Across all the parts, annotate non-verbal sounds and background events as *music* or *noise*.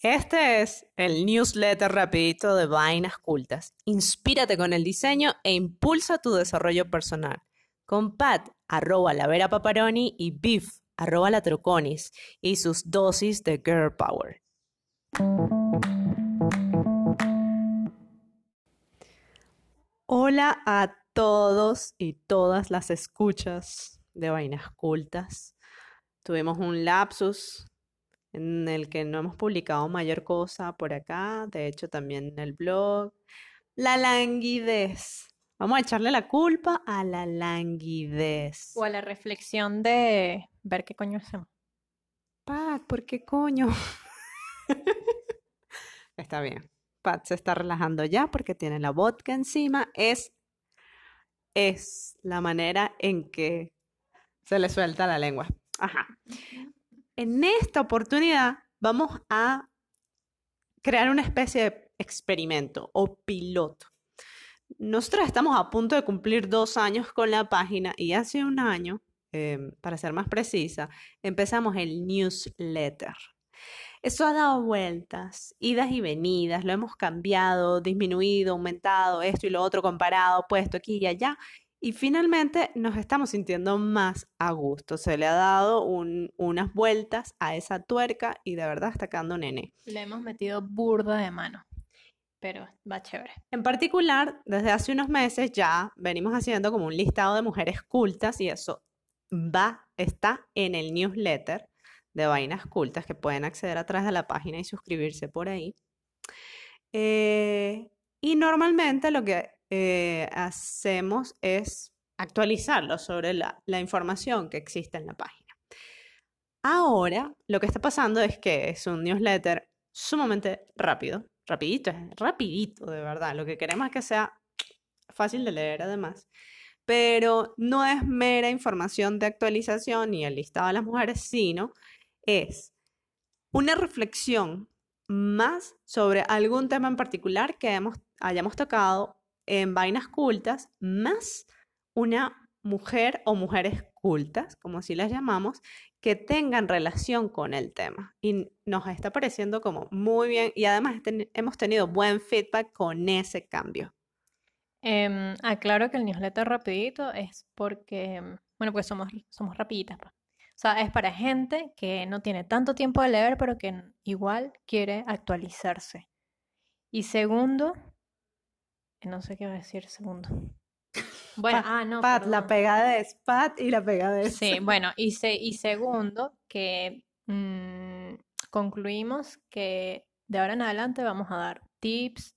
Este es el newsletter rapidito de Vainas Cultas. Inspírate con el diseño e impulsa tu desarrollo personal. Con Pat, arroba la Vera y Biff, arroba la Troconis y sus dosis de Girl Power. Hola a todos y todas las escuchas de Vainas Cultas. Tuvimos un lapsus en el que no hemos publicado mayor cosa por acá, de hecho también en el blog. La languidez. Vamos a echarle la culpa a la languidez. O a la reflexión de ver qué coño hacemos. Pat, ¿por qué coño? *laughs* está bien. Pat se está relajando ya porque tiene la vodka encima. Es, es la manera en que se le suelta la lengua. Ajá. En esta oportunidad vamos a crear una especie de experimento o piloto. Nosotros estamos a punto de cumplir dos años con la página y hace un año, em, para ser más precisa, empezamos el newsletter. Eso ha dado vueltas, idas y venidas, lo hemos cambiado, disminuido, aumentado, esto y lo otro comparado, puesto aquí y allá. Y finalmente nos estamos sintiendo más a gusto. Se le ha dado unas vueltas a esa tuerca y de verdad está quedando nene. Le hemos metido burda de mano, pero va chévere. En particular, desde hace unos meses ya venimos haciendo como un listado de mujeres cultas y eso va, está en el newsletter de Vainas Cultas que pueden acceder a través de la página y suscribirse por ahí. Eh, y normalmente lo que eh, hacemos es actualizarlo sobre la, información que existe en la página. Ahora, lo que está pasando es que es un newsletter sumamente rápido, rapidito, es rapidito de verdad. Lo que queremos es que sea fácil de leer además, pero no es mera información de actualización ni el listado de las mujeres, sino es una reflexión más sobre algún tema en particular que hayamos tocado en vainas cultas, más una mujer o mujeres cultas, como así las llamamos, que tengan relación con el tema. Y nos está pareciendo como muy bien y además hemos tenido buen feedback con ese cambio. Eh, aclaro que el newsletter rapidito es porque, bueno, pues somos, somos rapiditas. Pues. O sea, es para gente que no tiene tanto tiempo de leer, pero que igual quiere actualizarse. Y segundo, no sé qué va a decir segundo. Bueno, ah, no. Pat, la pegada es Pat y la pegada es. Sí, *laughs* bueno, y, y segundo, que mm, concluimos que de ahora en adelante vamos a dar tips,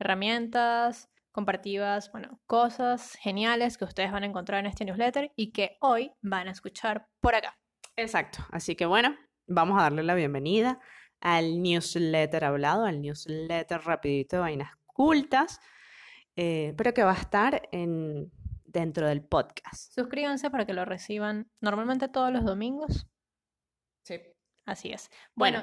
herramientas, compartidas, bueno, cosas geniales que ustedes van a encontrar en este newsletter y que hoy van a escuchar por acá. Exacto, así que bueno, vamos a darle la bienvenida al newsletter hablado, al newsletter rapidito de vainas cultas. Eh, pero que va a estar en, dentro del podcast. Suscríbanse para que lo reciban normalmente todos los domingos. Sí. Así es. Bueno,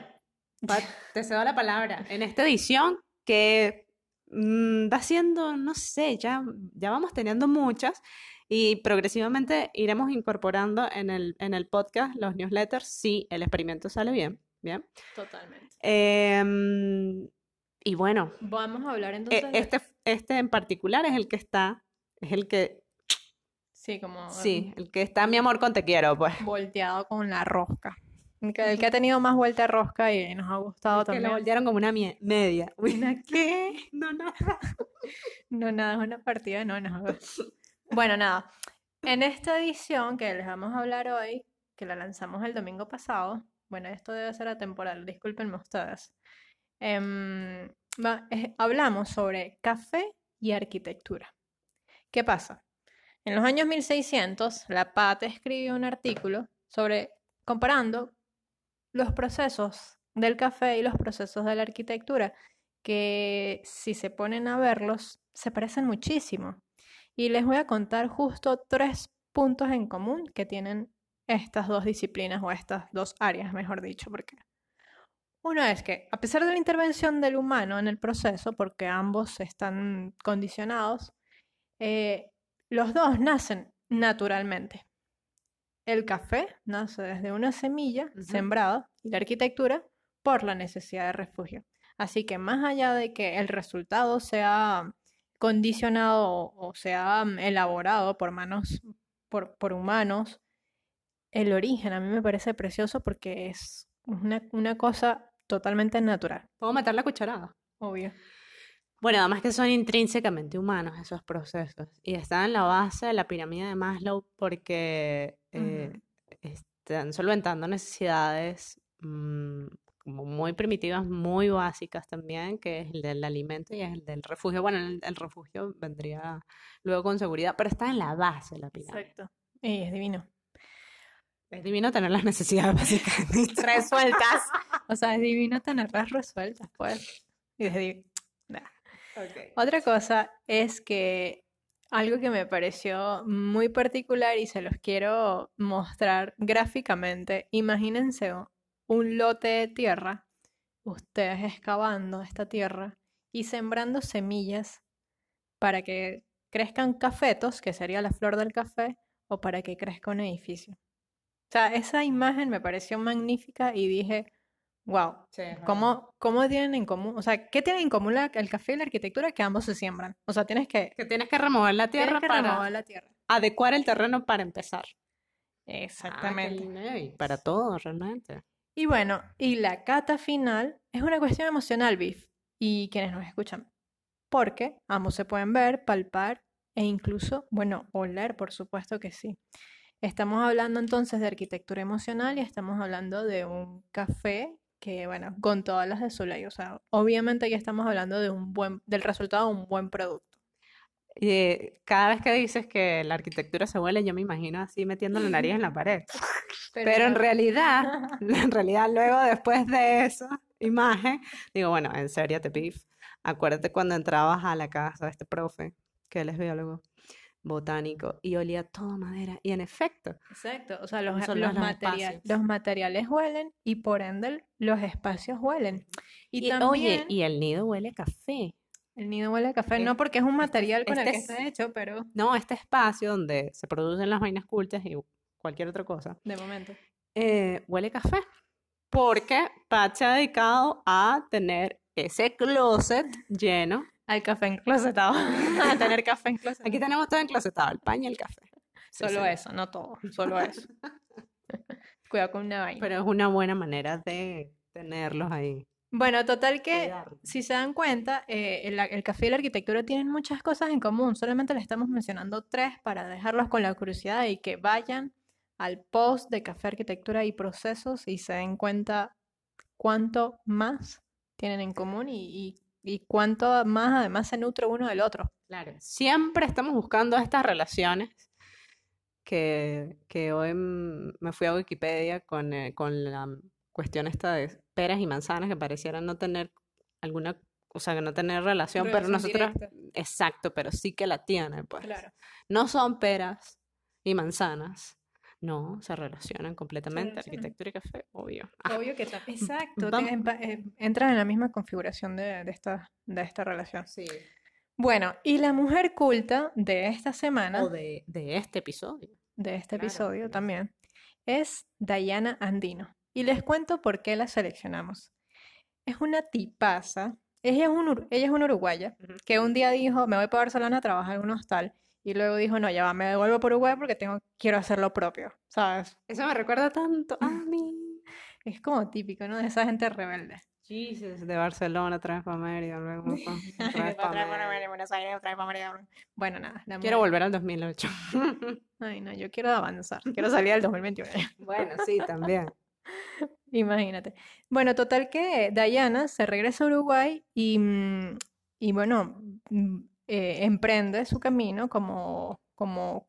te cedo la palabra. *laughs* En esta edición que mm, va siendo, no sé, ya, ya vamos teniendo muchas y progresivamente iremos incorporando en el, en el podcast los newsletters si el experimento sale bien. Bien. Totalmente. Em, y bueno. Vamos a hablar e, entonces. Este, este en particular es el que está, es el que... Sí, como... Sí, el que está mi amor con te quiero, pues. Volteado con la rosca. El que, ha tenido más vuelta de rosca y nos ha gustado también. Que lo voltearon como una media. ¿Una *laughs* qué? No, nada. *laughs* No, nada, es una partida, no, nada. Bueno, nada. En esta edición que les vamos a hablar hoy, que la lanzamos el domingo pasado, bueno, esto debe ser atemporal, discúlpenme ustedes. Em, hablamos sobre café y arquitectura. ¿Qué pasa? En los años 1600, la Pat escribió un artículo sobre comparando los procesos del café y los procesos de la arquitectura, que si se ponen a verlos, se parecen muchísimo. Y les voy a contar justo tres puntos en común que tienen estas dos disciplinas o estas dos áreas, mejor dicho, porque uno es que, a pesar de la intervención del humano en el proceso, porque ambos están condicionados, eh, los dos nacen naturalmente. El café nace desde una semilla sembrada y la arquitectura por la necesidad de refugio. Así que más allá de que el resultado sea condicionado o sea mm, elaborado por manos, por, por humanos, el origen a mí me parece precioso porque es una, una cosa totalmente natural, ¿Puedo meter la cucharada? obvio. Bueno, además que son intrínsecamente humanos esos procesos y están en la base de la pirámide de Maslow porque eh, están solventando necesidades mm, como muy primitivas, muy básicas también, que es el del alimento y es el del refugio. Bueno, el, el refugio vendría luego con seguridad, pero está en la base de la pirámide. Exacto. Y es divino. Es divino tener las necesidades básicas Resueltas. O sea, es divino tenerlas resueltas, pues. Y Nah. Otra cosa es que algo que me pareció muy particular y se los quiero mostrar gráficamente. Imagínense un lote de tierra, ustedes excavando esta tierra y sembrando semillas para que crezcan cafetos, que sería la flor del café, o para que crezca un edificio. O sea, esa imagen me pareció magnífica y dije, wow, ¿Cómo, cómo tienen en común? O sea, ¿qué tienen en común la- el café y la arquitectura? Que ambos se siembran. O sea, tienes que, Que tienes que remover la tierra que para remover la tierra. adecuar el terreno para empezar. Ah, Exactamente. y para todo, realmente. Y bueno, y la cata final es una cuestión emocional, Biff, y quienes nos escuchan. Porque ambos se pueden ver, palpar e incluso, bueno, oler, por supuesto que sí. Estamos hablando entonces de arquitectura emocional y estamos hablando de un café que, bueno, con todas las de su ley. O sea, obviamente aquí estamos hablando de un buen, del resultado de un buen producto. Y eh, cada vez que dices que la arquitectura se huele, yo me imagino así metiendo la nariz en la pared. *laughs* Pero en no. realidad, *laughs* en realidad luego después de esa imagen, digo, bueno, en serio, te pif. Acuérdate cuando entrabas a la casa de este profe, que él es biólogo botánico, y olía todo madera. Y en efecto, Exacto, o sea, los, los los materia- espacios. los materiales huelen y por ende los espacios huelen. Y, y, también oye, y el nido huele a café. el nido huele a café, es- no porque es un material con el este que es- está hecho, pero No, este espacio donde se producen las vainas cultas y cualquier otra cosa, de momento. eh, huele a café. Porque Pat se ha dedicado a tener ese closet lleno. Al café enclosetado. *laughs* a tener café enclosetado. Aquí tenemos todo enclosetado, el pan y el café. Sí, Solo sí. eso, no todo, solo eso. *laughs* Cuidado con una vaina. Pero es una buena manera de tenerlos ahí. Bueno, total que si se dan cuenta, eh, el, el café y la arquitectura tienen muchas cosas en común. Solamente le estamos mencionando tres para dejarlos con la curiosidad y que vayan al post de café, arquitectura y procesos y se den cuenta cuánto más tienen en común y, y- y cuánto más además se nutre uno del otro. Claro. Siempre estamos buscando estas relaciones que, que hoy me fui a Wikipedia con, eh, con la cuestión esta de peras y manzanas que parecieran no tener alguna, o sea, que no tener relación, pero nosotros, directa. exacto, pero sí que la tienen, pues. Claro. No son peras y manzanas, no, se relacionan completamente, relacionan. arquitectura y café, obvio. Ah, Obvio que ta- *laughs* Exacto, pa- eh, entran en la misma configuración de, de esta, de esta relación. sí. Bueno, y la mujer culta de esta semana, O de, de este episodio. de este claro, episodio también, es Diana Andino. Y les cuento por qué la seleccionamos. Es una tipaza, ella es, un, ella es una uruguaya, que un día dijo, me voy para Barcelona a trabajar en un hostal, y luego dijo, no, ya va, me devuelvo por Uruguay porque tengo, quiero hacer lo propio, ¿sabes? Eso me recuerda tanto a mí. *laughs* Es como típico, ¿no? De esa gente rebelde. Jesus, de Barcelona, otra vez para Mérida, luego *laughs* otra vez pa' Mérida. Buenos Aires, otra vez para Mérida. Bueno, nada. la Quiero volver al 2008. *laughs* Ay, no, yo quiero avanzar. Quiero salir al 2021. Bueno, sí, también. Imagínate. Bueno, total que Diana se regresa a Uruguay y, mm, y bueno, mm, eh, emprende su camino como, como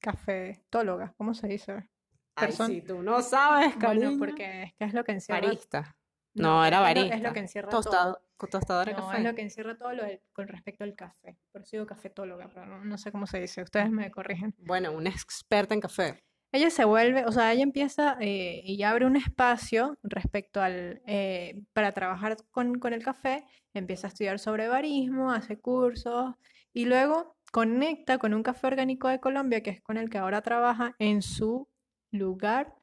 cafetóloga, ¿cómo se dice? Ay, Person- sí, tú no sabes, Bueno, cariño. porque es que es lo que encierra. Barista. No, era es lo- barista. Es lo que encierra todo. Tostado, tostadora de No, café. es lo que encierra todo lo del- con respecto al café. Por eso digo cafetóloga, pero no, no sé cómo se dice. Ustedes me corrigen. Bueno, una experta en café. Ella se vuelve, o sea, ella empieza eh, y abre un espacio respecto al, eh, para trabajar con, con el café, empieza a estudiar sobre barismo, hace cursos y luego conecta con un café orgánico de Colombia, que es con el que ahora trabaja en su lugar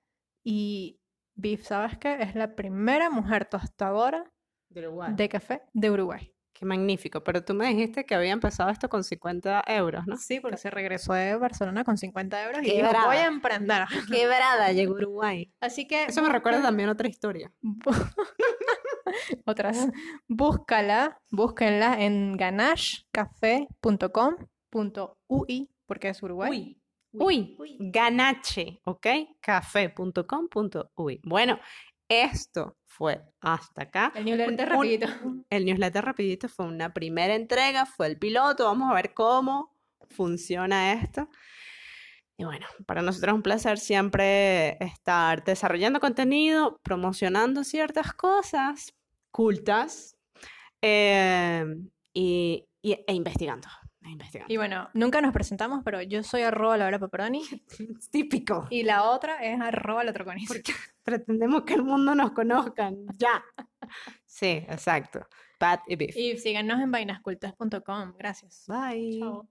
y Beef, ¿sabes qué? Es la primera mujer tostadora de café de Uruguay. Qué magnífico. Pero tú me dijiste que había empezado esto con 50 euros, ¿no? Sí, porque se regresó de Barcelona con 50 euros y Qué dijo, voy a emprender. *laughs* Quebrada llegó a Uruguay. Así que Eso me recuerda también otra historia. *laughs* otras. Búscala, búsquenla en ganashcafé.com.ui porque es Uruguay. Uy, ganache, ¿ok? Café.com.uy. Bueno, esto fue hasta acá. El newsletter Un- rapidito. El newsletter rapidito fue una primera entrega, fue el piloto, vamos a ver cómo funciona esto. Y bueno, para nosotros es un placer siempre estar desarrollando contenido, promocionando ciertas cosas cultas eh, y, y- e investigando. Investigando. Y bueno, nunca nos presentamos, pero yo soy arroba Laura Pepperoni Es *laughs* típico. y la otra es arroba la Troconis. Porque *laughs* pretendemos que el mundo nos conozcan. Ya. Sí, exacto. Pat y Beef. Y síganos en vainascultas.com. Gracias. Bye. Chao.